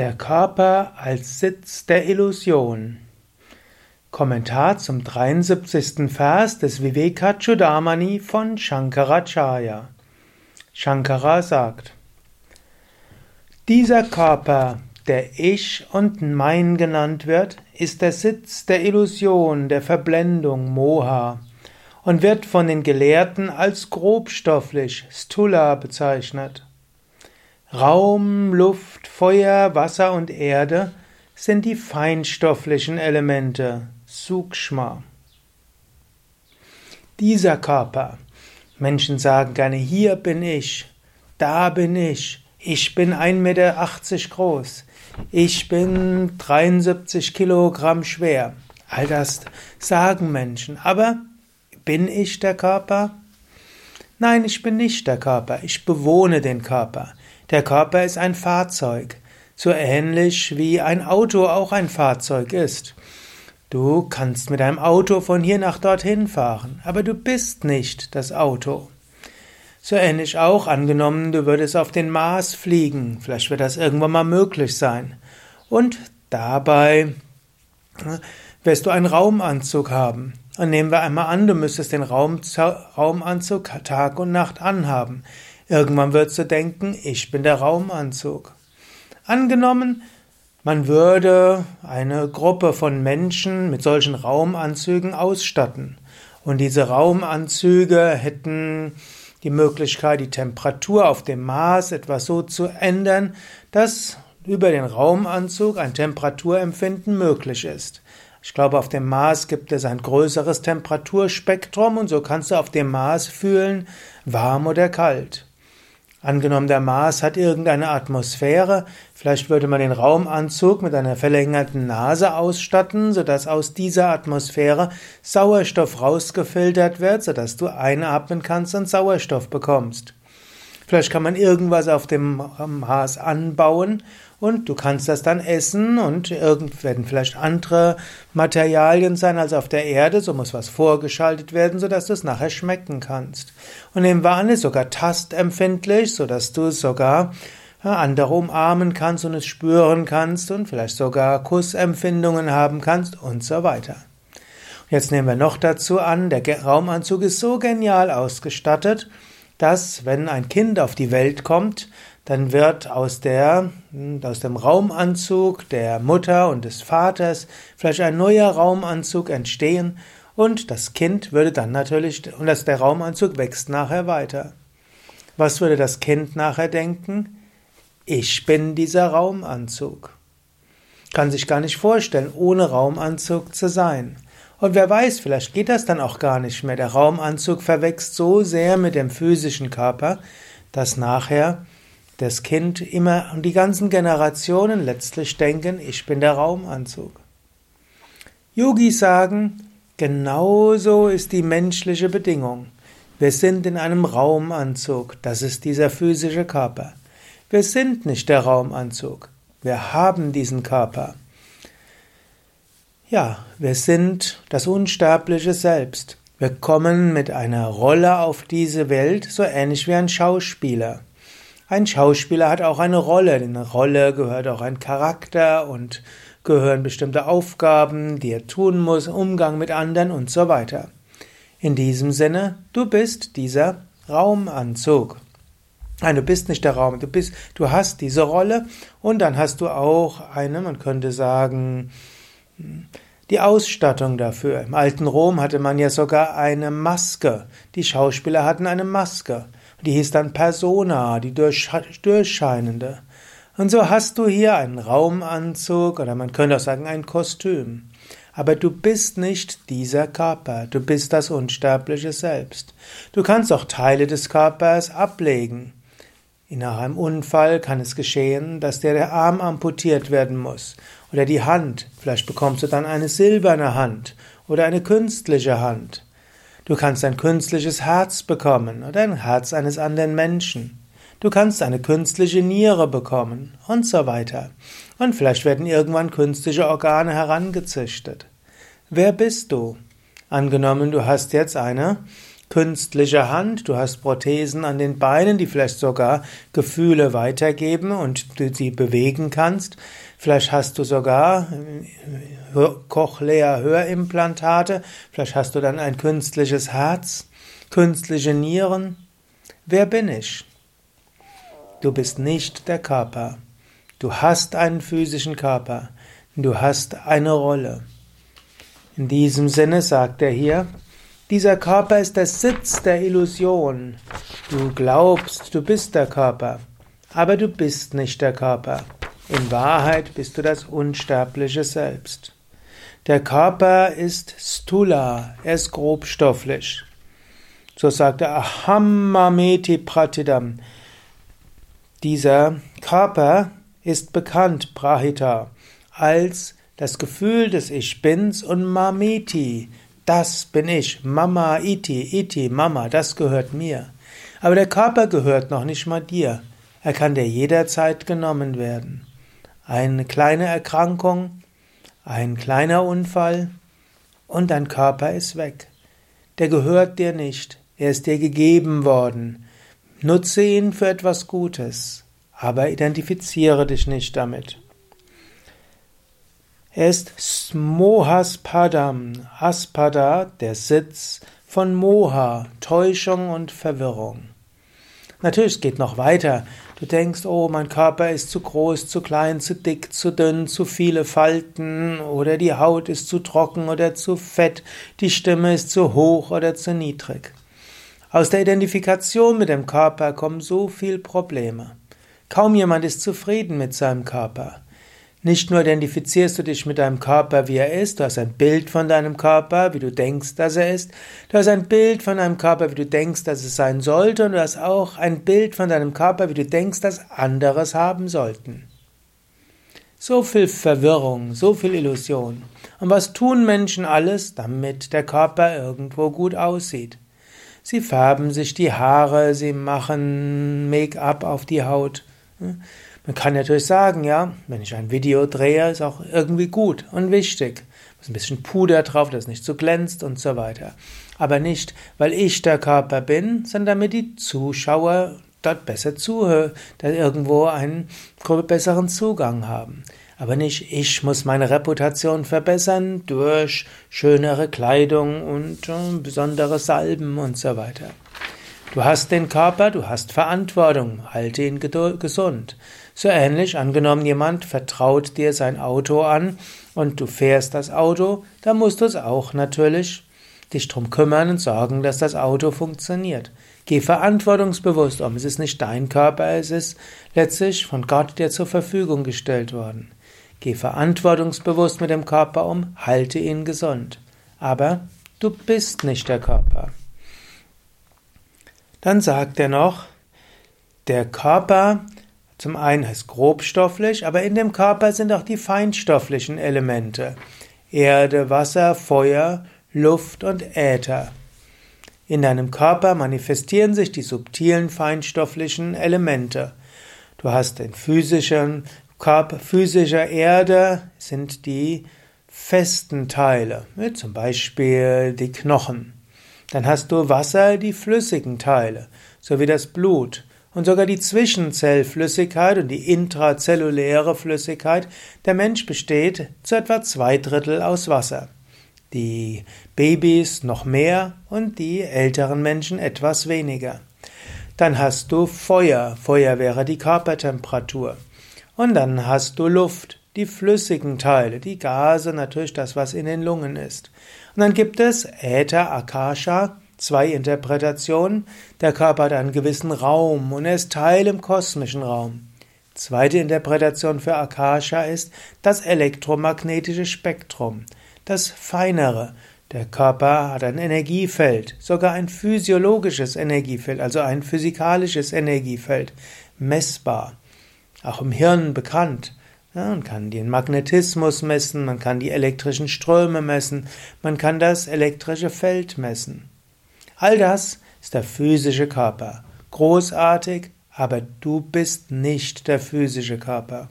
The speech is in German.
Der Körper als Sitz der Illusion. Kommentar zum 73. Vers des Vivekachudamani von Shankaracharya. Shankara sagt: Dieser Körper, der Ich und Mein genannt wird, ist der Sitz der Illusion, der Verblendung, Moha, und wird von den Gelehrten als grobstofflich, Stula bezeichnet. Raum, Luft, Feuer, Wasser und Erde sind die feinstofflichen Elemente, Sukshma. Dieser Körper, Menschen sagen gerne, hier bin ich, da bin ich, ich bin 1,80 Meter groß, ich bin 73 Kilogramm schwer. All das sagen Menschen, aber bin ich der Körper? Nein, ich bin nicht der Körper, ich bewohne den Körper. Der Körper ist ein Fahrzeug, so ähnlich wie ein Auto auch ein Fahrzeug ist. Du kannst mit einem Auto von hier nach dorthin fahren, aber du bist nicht das Auto. So ähnlich auch angenommen, du würdest auf den Mars fliegen, vielleicht wird das irgendwann mal möglich sein. Und dabei wirst du einen Raumanzug haben. Und nehmen wir einmal an, du müsstest den Raum, Raumanzug Tag und Nacht anhaben. Irgendwann wirst du denken, ich bin der Raumanzug. Angenommen, man würde eine Gruppe von Menschen mit solchen Raumanzügen ausstatten. Und diese Raumanzüge hätten die Möglichkeit, die Temperatur auf dem Mars etwas so zu ändern, dass über den Raumanzug ein Temperaturempfinden möglich ist. Ich glaube, auf dem Mars gibt es ein größeres Temperaturspektrum und so kannst du auf dem Mars fühlen, warm oder kalt. Angenommen, der Mars hat irgendeine Atmosphäre, vielleicht würde man den Raumanzug mit einer verlängerten Nase ausstatten, sodass aus dieser Atmosphäre Sauerstoff rausgefiltert wird, sodass du einatmen kannst und Sauerstoff bekommst. Vielleicht kann man irgendwas auf dem Mars anbauen und du kannst das dann essen und irgend werden vielleicht andere Materialien sein als auf der Erde, so muss was vorgeschaltet werden, sodass du es nachher schmecken kannst. Und nehmen wir an, ist sogar tastempfindlich, sodass du es sogar andere umarmen kannst und es spüren kannst und vielleicht sogar Kussempfindungen haben kannst und so weiter. Jetzt nehmen wir noch dazu an, der Raumanzug ist so genial ausgestattet, dass wenn ein Kind auf die Welt kommt, dann wird aus, der, aus dem Raumanzug der Mutter und des Vaters vielleicht ein neuer Raumanzug entstehen und das Kind würde dann natürlich, und das, der Raumanzug wächst nachher weiter. Was würde das Kind nachher denken? Ich bin dieser Raumanzug. Kann sich gar nicht vorstellen, ohne Raumanzug zu sein. Und wer weiß, vielleicht geht das dann auch gar nicht mehr. Der Raumanzug verwächst so sehr mit dem physischen Körper, dass nachher das Kind immer und die ganzen Generationen letztlich denken, ich bin der Raumanzug. Yogis sagen, genauso ist die menschliche Bedingung. Wir sind in einem Raumanzug, das ist dieser physische Körper. Wir sind nicht der Raumanzug, wir haben diesen Körper. Ja, wir sind das unsterbliche Selbst. Wir kommen mit einer Rolle auf diese Welt, so ähnlich wie ein Schauspieler. Ein Schauspieler hat auch eine Rolle. In eine Rolle gehört auch ein Charakter und gehören bestimmte Aufgaben, die er tun muss, Umgang mit anderen und so weiter. In diesem Sinne, du bist dieser Raumanzug. Nein, du bist nicht der Raum, du bist, du hast diese Rolle und dann hast du auch eine, man könnte sagen, die Ausstattung dafür. Im alten Rom hatte man ja sogar eine Maske. Die Schauspieler hatten eine Maske. Die hieß dann Persona, die durchscheinende. Und so hast du hier einen Raumanzug oder man könnte auch sagen ein Kostüm. Aber du bist nicht dieser Körper, du bist das unsterbliche Selbst. Du kannst auch Teile des Körpers ablegen. Nach einem Unfall kann es geschehen, dass dir der Arm amputiert werden muss oder die Hand. Vielleicht bekommst du dann eine silberne Hand oder eine künstliche Hand. Du kannst ein künstliches Herz bekommen oder ein Herz eines anderen Menschen. Du kannst eine künstliche Niere bekommen und so weiter. Und vielleicht werden irgendwann künstliche Organe herangezüchtet. Wer bist du? Angenommen, du hast jetzt eine künstliche Hand, du hast Prothesen an den Beinen, die vielleicht sogar Gefühle weitergeben und du sie bewegen kannst. Vielleicht hast du sogar äh, Cochlea-Hörimplantate, vielleicht hast du dann ein künstliches Herz, künstliche Nieren. Wer bin ich? Du bist nicht der Körper. Du hast einen physischen Körper. Du hast eine Rolle. In diesem Sinne sagt er hier, dieser Körper ist der Sitz der Illusion. Du glaubst, du bist der Körper, aber du bist nicht der Körper. In Wahrheit bist du das unsterbliche Selbst. Der Körper ist stula, er ist grobstofflich. So sagt er Ahammameti Pratidam. Dieser Körper ist bekannt, Prahita, als das Gefühl des Ich Bins und Mamiti, das bin ich, Mama, Iti, Iti, Mama, das gehört mir. Aber der Körper gehört noch nicht mal dir. Er kann dir jederzeit genommen werden. Eine kleine Erkrankung, ein kleiner Unfall und dein Körper ist weg. Der gehört dir nicht. Er ist dir gegeben worden. Nutze ihn für etwas Gutes, aber identifiziere dich nicht damit. Er ist Mohaspadam, Aspada, der Sitz von Moha, Täuschung und Verwirrung. Natürlich, es geht noch weiter. Du denkst, oh, mein Körper ist zu groß, zu klein, zu dick, zu dünn, zu viele Falten oder die Haut ist zu trocken oder zu fett, die Stimme ist zu hoch oder zu niedrig. Aus der Identifikation mit dem Körper kommen so viele Probleme. Kaum jemand ist zufrieden mit seinem Körper. Nicht nur identifizierst du dich mit deinem Körper, wie er ist, du hast ein Bild von deinem Körper, wie du denkst, dass er ist, du hast ein Bild von deinem Körper, wie du denkst, dass es sein sollte, und du hast auch ein Bild von deinem Körper, wie du denkst, dass andere es haben sollten. So viel Verwirrung, so viel Illusion. Und was tun Menschen alles, damit der Körper irgendwo gut aussieht? Sie färben sich die Haare, sie machen Make-up auf die Haut. Man kann natürlich sagen, ja, wenn ich ein Video drehe, ist auch irgendwie gut und wichtig. Muss ein bisschen Puder drauf, dass es nicht so glänzt und so weiter. Aber nicht, weil ich der Körper bin, sondern damit die Zuschauer dort besser zuhören, da irgendwo einen besseren Zugang haben. Aber nicht, ich muss meine Reputation verbessern durch schönere Kleidung und äh, besondere Salben und so weiter. Du hast den Körper, du hast Verantwortung, halte ihn gesund. So ähnlich angenommen, jemand vertraut dir sein Auto an und du fährst das Auto, dann musst du es auch natürlich dich drum kümmern und sorgen, dass das Auto funktioniert. Geh verantwortungsbewusst um. Es ist nicht dein Körper, es ist letztlich von Gott dir zur Verfügung gestellt worden. Geh verantwortungsbewusst mit dem Körper um, halte ihn gesund. Aber du bist nicht der Körper. Dann sagt er noch, der Körper zum einen ist grobstofflich, aber in dem Körper sind auch die feinstofflichen Elemente. Erde, Wasser, Feuer, Luft und Äther. In deinem Körper manifestieren sich die subtilen feinstofflichen Elemente. Du hast den physischen Körper, physischer Erde sind die festen Teile, zum Beispiel die Knochen. Dann hast du Wasser, die flüssigen Teile, sowie das Blut. Und sogar die Zwischenzellflüssigkeit und die intrazelluläre Flüssigkeit. Der Mensch besteht zu etwa zwei Drittel aus Wasser. Die Babys noch mehr und die älteren Menschen etwas weniger. Dann hast du Feuer. Feuer wäre die Körpertemperatur. Und dann hast du Luft, die flüssigen Teile, die Gase, natürlich das, was in den Lungen ist. Und dann gibt es Äther, Akasha, zwei Interpretationen. Der Körper hat einen gewissen Raum und er ist Teil im kosmischen Raum. Zweite Interpretation für Akasha ist das elektromagnetische Spektrum, das feinere. Der Körper hat ein Energiefeld, sogar ein physiologisches Energiefeld, also ein physikalisches Energiefeld, messbar auch im Hirn bekannt. Ja, man kann den Magnetismus messen, man kann die elektrischen Ströme messen, man kann das elektrische Feld messen. All das ist der physische Körper. Großartig, aber du bist nicht der physische Körper.